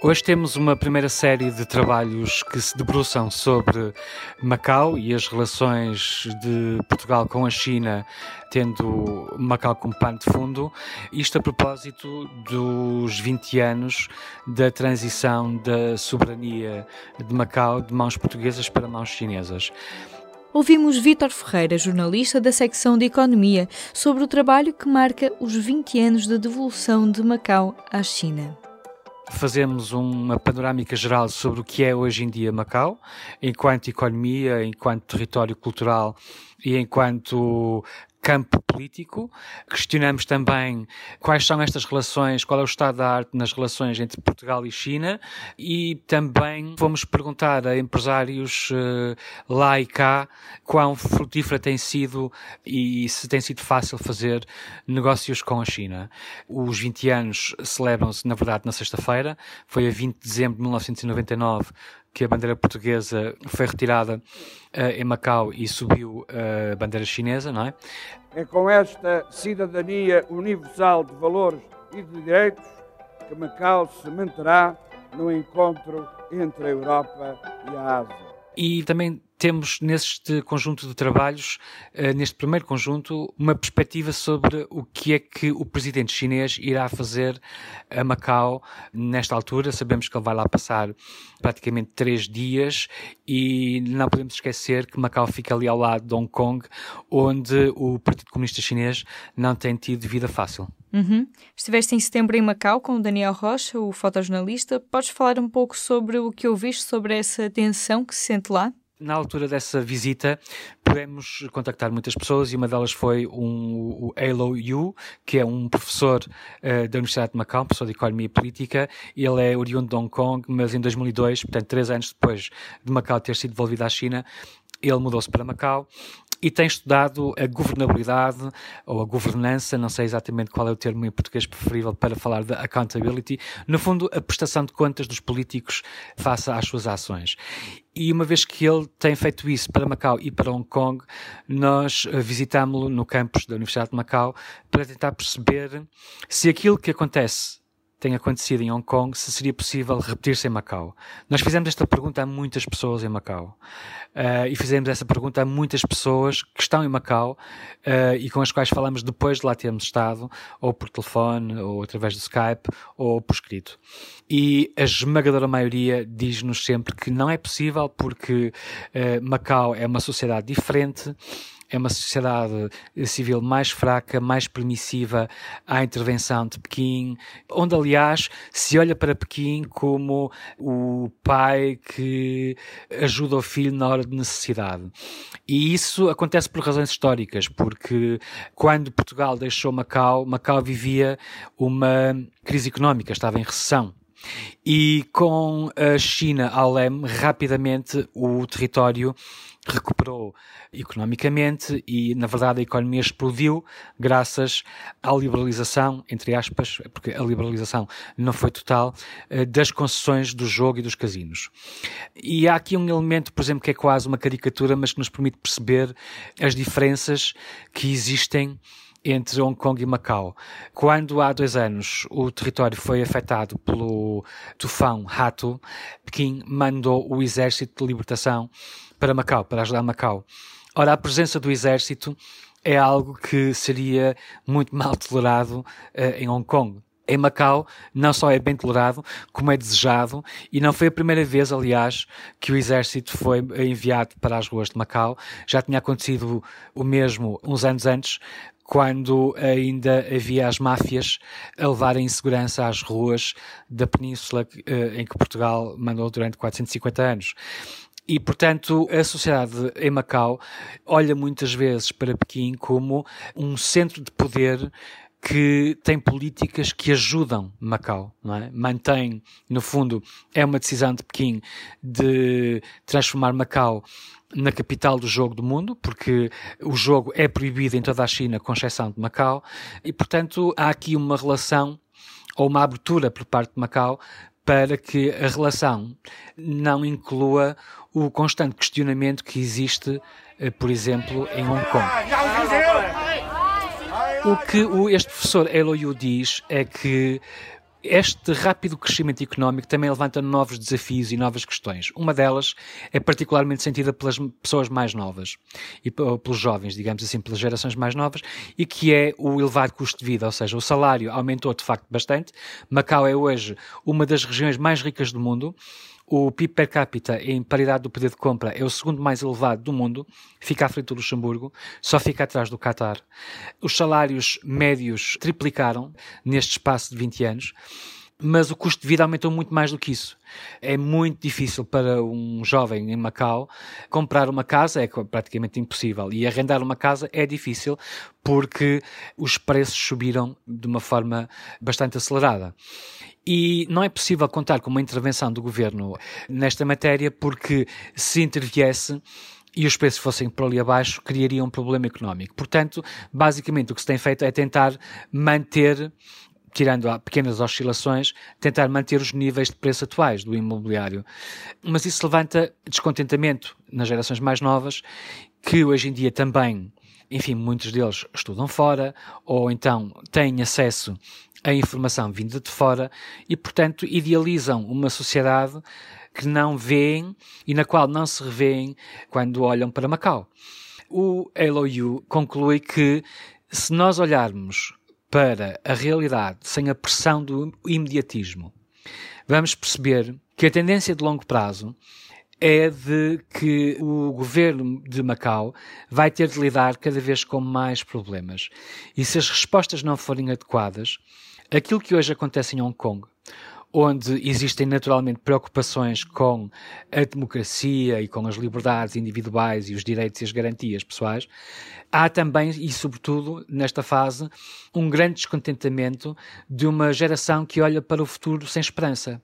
Hoje temos uma primeira série de trabalhos que se debruçam sobre Macau e as relações de Portugal com a China, tendo Macau como pano de fundo. Isto a propósito dos 20 anos da transição da soberania de Macau de mãos portuguesas para mãos chinesas. Ouvimos Vítor Ferreira, jornalista da secção de Economia, sobre o trabalho que marca os 20 anos da devolução de Macau à China fazemos uma panorâmica geral sobre o que é hoje em dia Macau, enquanto economia, enquanto território cultural e enquanto campo político. Questionamos também quais são estas relações, qual é o estado da arte nas relações entre Portugal e China e também vamos perguntar a empresários uh, lá e cá quão frutífera tem sido e se tem sido fácil fazer negócios com a China. Os 20 anos celebram-se, na verdade, na sexta-feira, foi a 20 de dezembro de 1999 que a bandeira portuguesa foi retirada uh, em Macau e subiu a bandeira chinesa, não é? É com esta cidadania universal de valores e de direitos que Macau se manterá no encontro entre a Europa e a Ásia. E também temos neste conjunto de trabalhos, uh, neste primeiro conjunto, uma perspectiva sobre o que é que o presidente chinês irá fazer a Macau nesta altura. Sabemos que ele vai lá passar praticamente três dias e não podemos esquecer que Macau fica ali ao lado de Hong Kong, onde o Partido Comunista Chinês não tem tido vida fácil. Uhum. Estiveste em setembro em Macau com o Daniel Rocha, o fotojornalista. Podes falar um pouco sobre o que ouviste sobre essa tensão que se sente lá? Na altura dessa visita, pudemos contactar muitas pessoas e uma delas foi um, o Halo Yu, que é um professor uh, da Universidade de Macau, professor de Economia e Política. Ele é oriundo de Hong Kong, mas em 2002, portanto, três anos depois de Macau ter sido devolvida à China, ele mudou-se para Macau e tem estudado a governabilidade ou a governança, não sei exatamente qual é o termo em português preferível para falar de accountability, no fundo, a prestação de contas dos políticos face às suas ações. E uma vez que ele tem feito isso para Macau e para Hong Kong, nós visitámo-lo no campus da Universidade de Macau para tentar perceber se aquilo que acontece tem acontecido em Hong Kong, se seria possível repetir-se em Macau. Nós fizemos esta pergunta a muitas pessoas em Macau. Uh, e fizemos essa pergunta a muitas pessoas que estão em Macau uh, e com as quais falamos depois de lá termos estado, ou por telefone, ou através do Skype, ou por escrito. E a esmagadora maioria diz-nos sempre que não é possível porque uh, Macau é uma sociedade diferente, é uma sociedade civil mais fraca, mais permissiva à intervenção de Pequim, onde, aliás, se olha para Pequim como o pai que ajuda o filho na hora de necessidade. E isso acontece por razões históricas, porque quando Portugal deixou Macau, Macau vivia uma crise económica, estava em recessão. E com a China ao leme, rapidamente o território recuperou economicamente e, na verdade, a economia explodiu graças à liberalização, entre aspas, porque a liberalização não foi total, eh, das concessões do jogo e dos casinos. E há aqui um elemento, por exemplo, que é quase uma caricatura, mas que nos permite perceber as diferenças que existem entre Hong Kong e Macau. Quando há dois anos o território foi afetado pelo tufão Hato, Pequim mandou o exército de libertação para Macau, para ajudar Macau. Ora, a presença do exército é algo que seria muito mal tolerado uh, em Hong Kong. Em Macau, não só é bem tolerado, como é desejado, e não foi a primeira vez, aliás, que o exército foi enviado para as ruas de Macau. Já tinha acontecido o mesmo uns anos antes, quando ainda havia as máfias a levarem insegurança às ruas da península eh, em que Portugal mandou durante 450 anos. E, portanto, a sociedade em Macau olha muitas vezes para Pequim como um centro de poder que tem políticas que ajudam Macau, não é? Mantém, no fundo, é uma decisão de Pequim de transformar Macau na capital do jogo do mundo, porque o jogo é proibido em toda a China, com exceção de Macau, e portanto há aqui uma relação ou uma abertura por parte de Macau para que a relação não inclua o constante questionamento que existe, eh, por exemplo, em Hong Kong. O que este professor Eloyu diz é que este rápido crescimento económico também levanta novos desafios e novas questões. Uma delas é particularmente sentida pelas pessoas mais novas e pelos jovens, digamos assim, pelas gerações mais novas, e que é o elevado custo de vida, ou seja, o salário aumentou de facto bastante. Macau é hoje uma das regiões mais ricas do mundo o PIB per capita, em paridade do poder de compra, é o segundo mais elevado do mundo, fica à frente do Luxemburgo, só fica atrás do Qatar. Os salários médios triplicaram neste espaço de 20 anos mas o custo de vida aumentou muito mais do que isso. É muito difícil para um jovem em Macau comprar uma casa, é praticamente impossível. E arrendar uma casa é difícil porque os preços subiram de uma forma bastante acelerada. E não é possível contar com uma intervenção do governo nesta matéria, porque se interviesse, e os preços fossem por ali abaixo, criaria um problema económico. Portanto, basicamente o que se tem feito é tentar manter tirando pequenas oscilações, tentar manter os níveis de preço atuais do imobiliário. Mas isso levanta descontentamento nas gerações mais novas, que hoje em dia também, enfim, muitos deles estudam fora, ou então têm acesso a informação vinda de fora e, portanto, idealizam uma sociedade que não veem e na qual não se revêem quando olham para Macau. O LOU conclui que se nós olharmos para a realidade sem a pressão do imediatismo, vamos perceber que a tendência de longo prazo é de que o governo de Macau vai ter de lidar cada vez com mais problemas. E se as respostas não forem adequadas, aquilo que hoje acontece em Hong Kong, onde existem naturalmente preocupações com a democracia e com as liberdades individuais e os direitos e as garantias pessoais, há também, e sobretudo nesta fase, um grande descontentamento de uma geração que olha para o futuro sem esperança.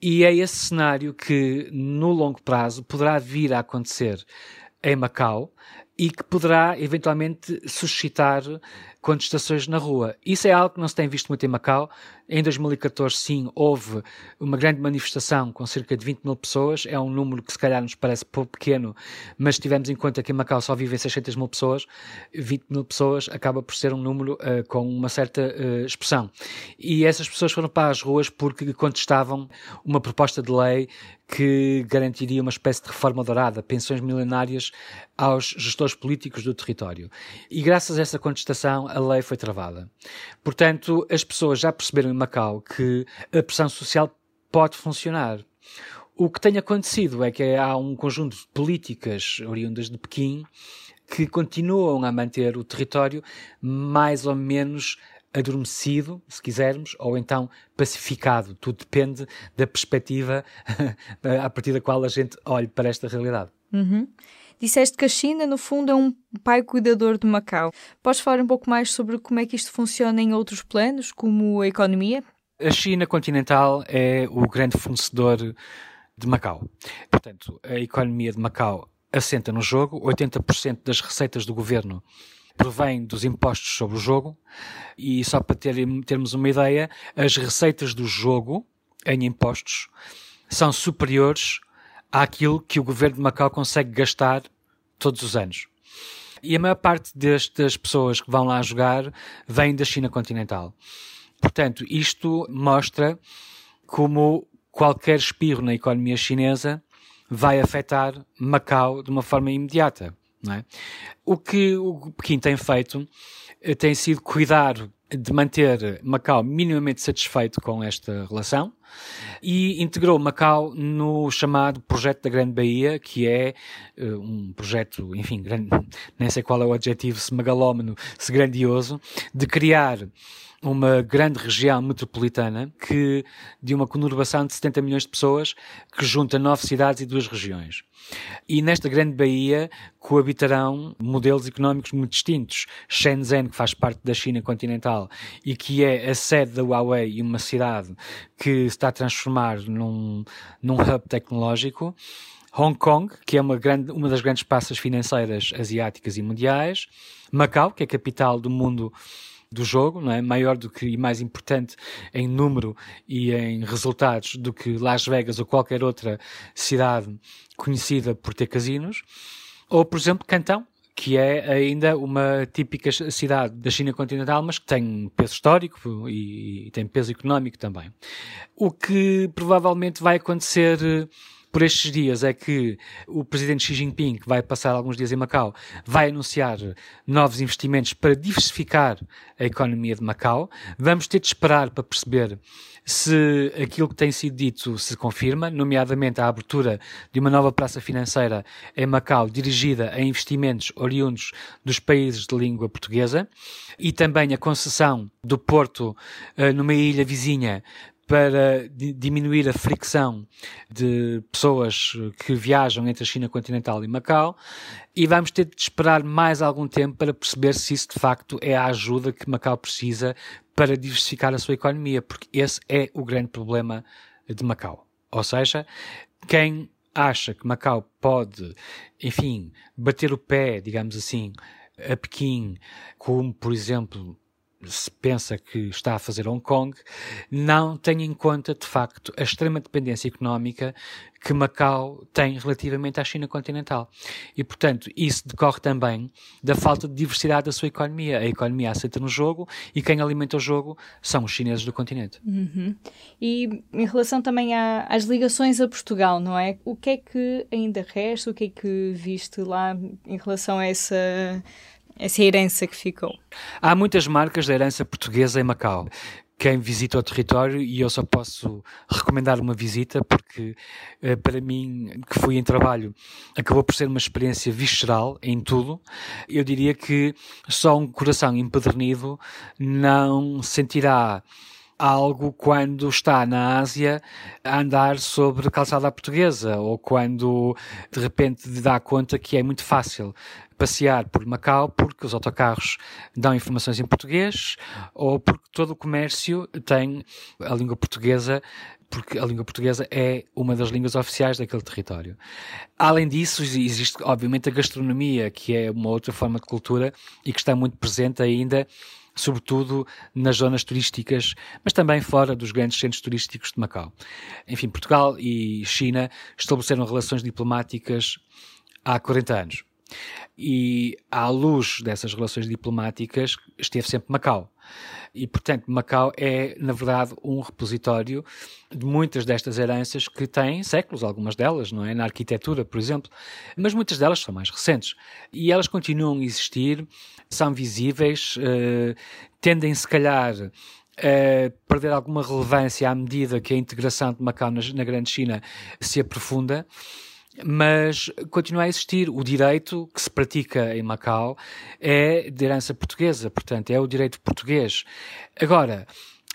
E é esse cenário que, no longo prazo, poderá vir a acontecer em Macau e que poderá eventualmente suscitar contestações na rua. Isso é algo que não se tem visto muito em Macau. Em 2014, sim, houve uma grande manifestação com cerca de 20 mil pessoas. É um número que se calhar nos parece pouco pequeno, mas tivemos em conta que em Macau só vivem 600 mil pessoas. 20 mil pessoas acaba por ser um número uh, com uma certa uh, expressão. E essas pessoas foram para as ruas porque contestavam uma proposta de lei que garantiria uma espécie de reforma dourada, pensões milionárias aos gestores políticos do território. E graças a essa contestação, a lei foi travada. Portanto, as pessoas já perceberam em Macau que a pressão social pode funcionar. O que tem acontecido é que há um conjunto de políticas oriundas de Pequim que continuam a manter o território mais ou menos adormecido, se quisermos, ou então pacificado. Tudo depende da perspectiva a partir da qual a gente olhe para esta realidade. Uhum. Disseste que a China, no fundo, é um pai cuidador de Macau. Podes falar um pouco mais sobre como é que isto funciona em outros planos, como a economia? A China continental é o grande fornecedor de Macau. Portanto, a economia de Macau assenta no jogo, 80% das receitas do governo provém dos impostos sobre o jogo, e só para ter, termos uma ideia, as receitas do jogo em impostos são superiores àquilo que o governo de Macau consegue gastar todos os anos. E a maior parte destas pessoas que vão lá jogar vêm da China continental. Portanto, isto mostra como qualquer espirro na economia chinesa vai afetar Macau de uma forma imediata. É? O que o Pequim tem feito eh, tem sido cuidar de manter Macau minimamente satisfeito com esta relação e integrou Macau no chamado Projeto da Grande Bahia, que é uh, um projeto, enfim, grande, nem sei qual é o adjetivo, se megalómano, se grandioso, de criar uma grande região metropolitana que de uma conurbação de 70 milhões de pessoas que junta nove cidades e duas regiões. E nesta grande baía coabitarão modelos económicos muito distintos. Shenzhen, que faz parte da China continental e que é a sede da Huawei e uma cidade que está a transformar num, num hub tecnológico. Hong Kong, que é uma, grande, uma das grandes praças financeiras asiáticas e mundiais. Macau, que é a capital do mundo do jogo, não é? maior do que e mais importante em número e em resultados do que Las Vegas ou qualquer outra cidade conhecida por ter casinos. Ou, por exemplo, Cantão, que é ainda uma típica cidade da China continental, mas que tem peso histórico e, e tem peso económico também. O que provavelmente vai acontecer por estes dias é que o presidente Xi Jinping, que vai passar alguns dias em Macau, vai anunciar novos investimentos para diversificar a economia de Macau. Vamos ter de esperar para perceber se aquilo que tem sido dito se confirma, nomeadamente a abertura de uma nova praça financeira em Macau dirigida a investimentos oriundos dos países de língua portuguesa e também a concessão do porto uh, numa ilha vizinha para diminuir a fricção de pessoas que viajam entre a China continental e Macau e vamos ter de esperar mais algum tempo para perceber se isso de facto é a ajuda que Macau precisa para diversificar a sua economia, porque esse é o grande problema de Macau. Ou seja, quem acha que Macau pode, enfim, bater o pé, digamos assim, a Pequim, como por exemplo se pensa que está a fazer Hong Kong, não tem em conta, de facto, a extrema dependência económica que Macau tem relativamente à China continental. E, portanto, isso decorre também da falta de diversidade da sua economia. A economia aceita no jogo e quem alimenta o jogo são os chineses do continente. Uhum. E em relação também à, às ligações a Portugal, não é? O que é que ainda resta? O que é que viste lá em relação a essa essa herança que ficou. Há muitas marcas da herança portuguesa em Macau. Quem visita o território, e eu só posso recomendar uma visita, porque eh, para mim, que fui em trabalho, acabou por ser uma experiência visceral em tudo. Eu diria que só um coração empedernido não sentirá algo quando está na Ásia a andar sobre calçada portuguesa ou quando de repente dá conta que é muito fácil passear por Macau porque os autocarros dão informações em português ou porque todo o comércio tem a língua portuguesa porque a língua portuguesa é uma das línguas oficiais daquele território. Além disso, existe obviamente a gastronomia, que é uma outra forma de cultura e que está muito presente ainda, sobretudo nas zonas turísticas, mas também fora dos grandes centros turísticos de Macau. Enfim, Portugal e China estabeleceram relações diplomáticas há 40 anos. E à luz dessas relações diplomáticas esteve sempre Macau. E, portanto, Macau é, na verdade, um repositório de muitas destas heranças que têm séculos, algumas delas, não é? Na arquitetura, por exemplo, mas muitas delas são mais recentes. E elas continuam a existir, são visíveis, uh, tendem, se calhar, a perder alguma relevância à medida que a integração de Macau na, na Grande China se aprofunda mas continua a existir. O direito que se pratica em Macau é de herança portuguesa, portanto, é o direito português. Agora,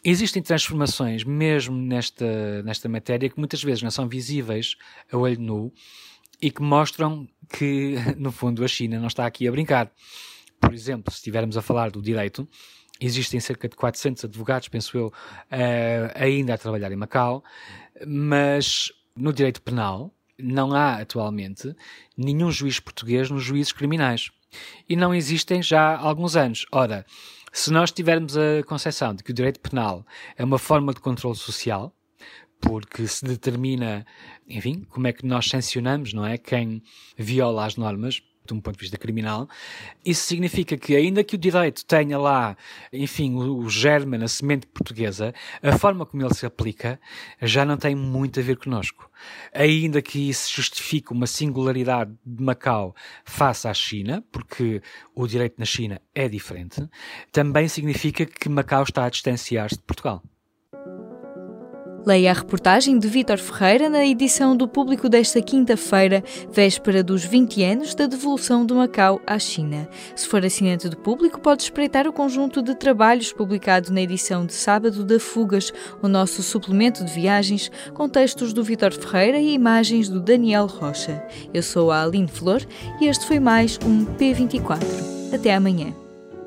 existem transformações mesmo nesta, nesta matéria que muitas vezes não são visíveis a olho nu e que mostram que, no fundo, a China não está aqui a brincar. Por exemplo, se estivermos a falar do direito, existem cerca de 400 advogados, penso eu, uh, ainda a trabalhar em Macau, mas no direito penal, não há atualmente nenhum juiz português nos juízes criminais. E não existem já há alguns anos. Ora, se nós tivermos a concepção de que o direito penal é uma forma de controle social, porque se determina, enfim, como é que nós sancionamos, não é? Quem viola as normas, de um ponto de vista criminal, isso significa que, ainda que o direito tenha lá, enfim, o, o germe, a semente portuguesa, a forma como ele se aplica já não tem muito a ver connosco. Ainda que isso justifique uma singularidade de Macau face à China, porque o direito na China é diferente, também significa que Macau está a distanciar-se de Portugal. Leia a reportagem de Vítor Ferreira na edição do público desta quinta-feira, véspera dos 20 anos da devolução do Macau à China. Se for assinante do público, pode espreitar o conjunto de trabalhos publicado na edição de sábado da Fugas, o nosso suplemento de viagens, com textos do Vítor Ferreira e imagens do Daniel Rocha. Eu sou a Aline Flor e este foi mais um P24. Até amanhã.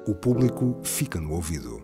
O público fica no ouvido.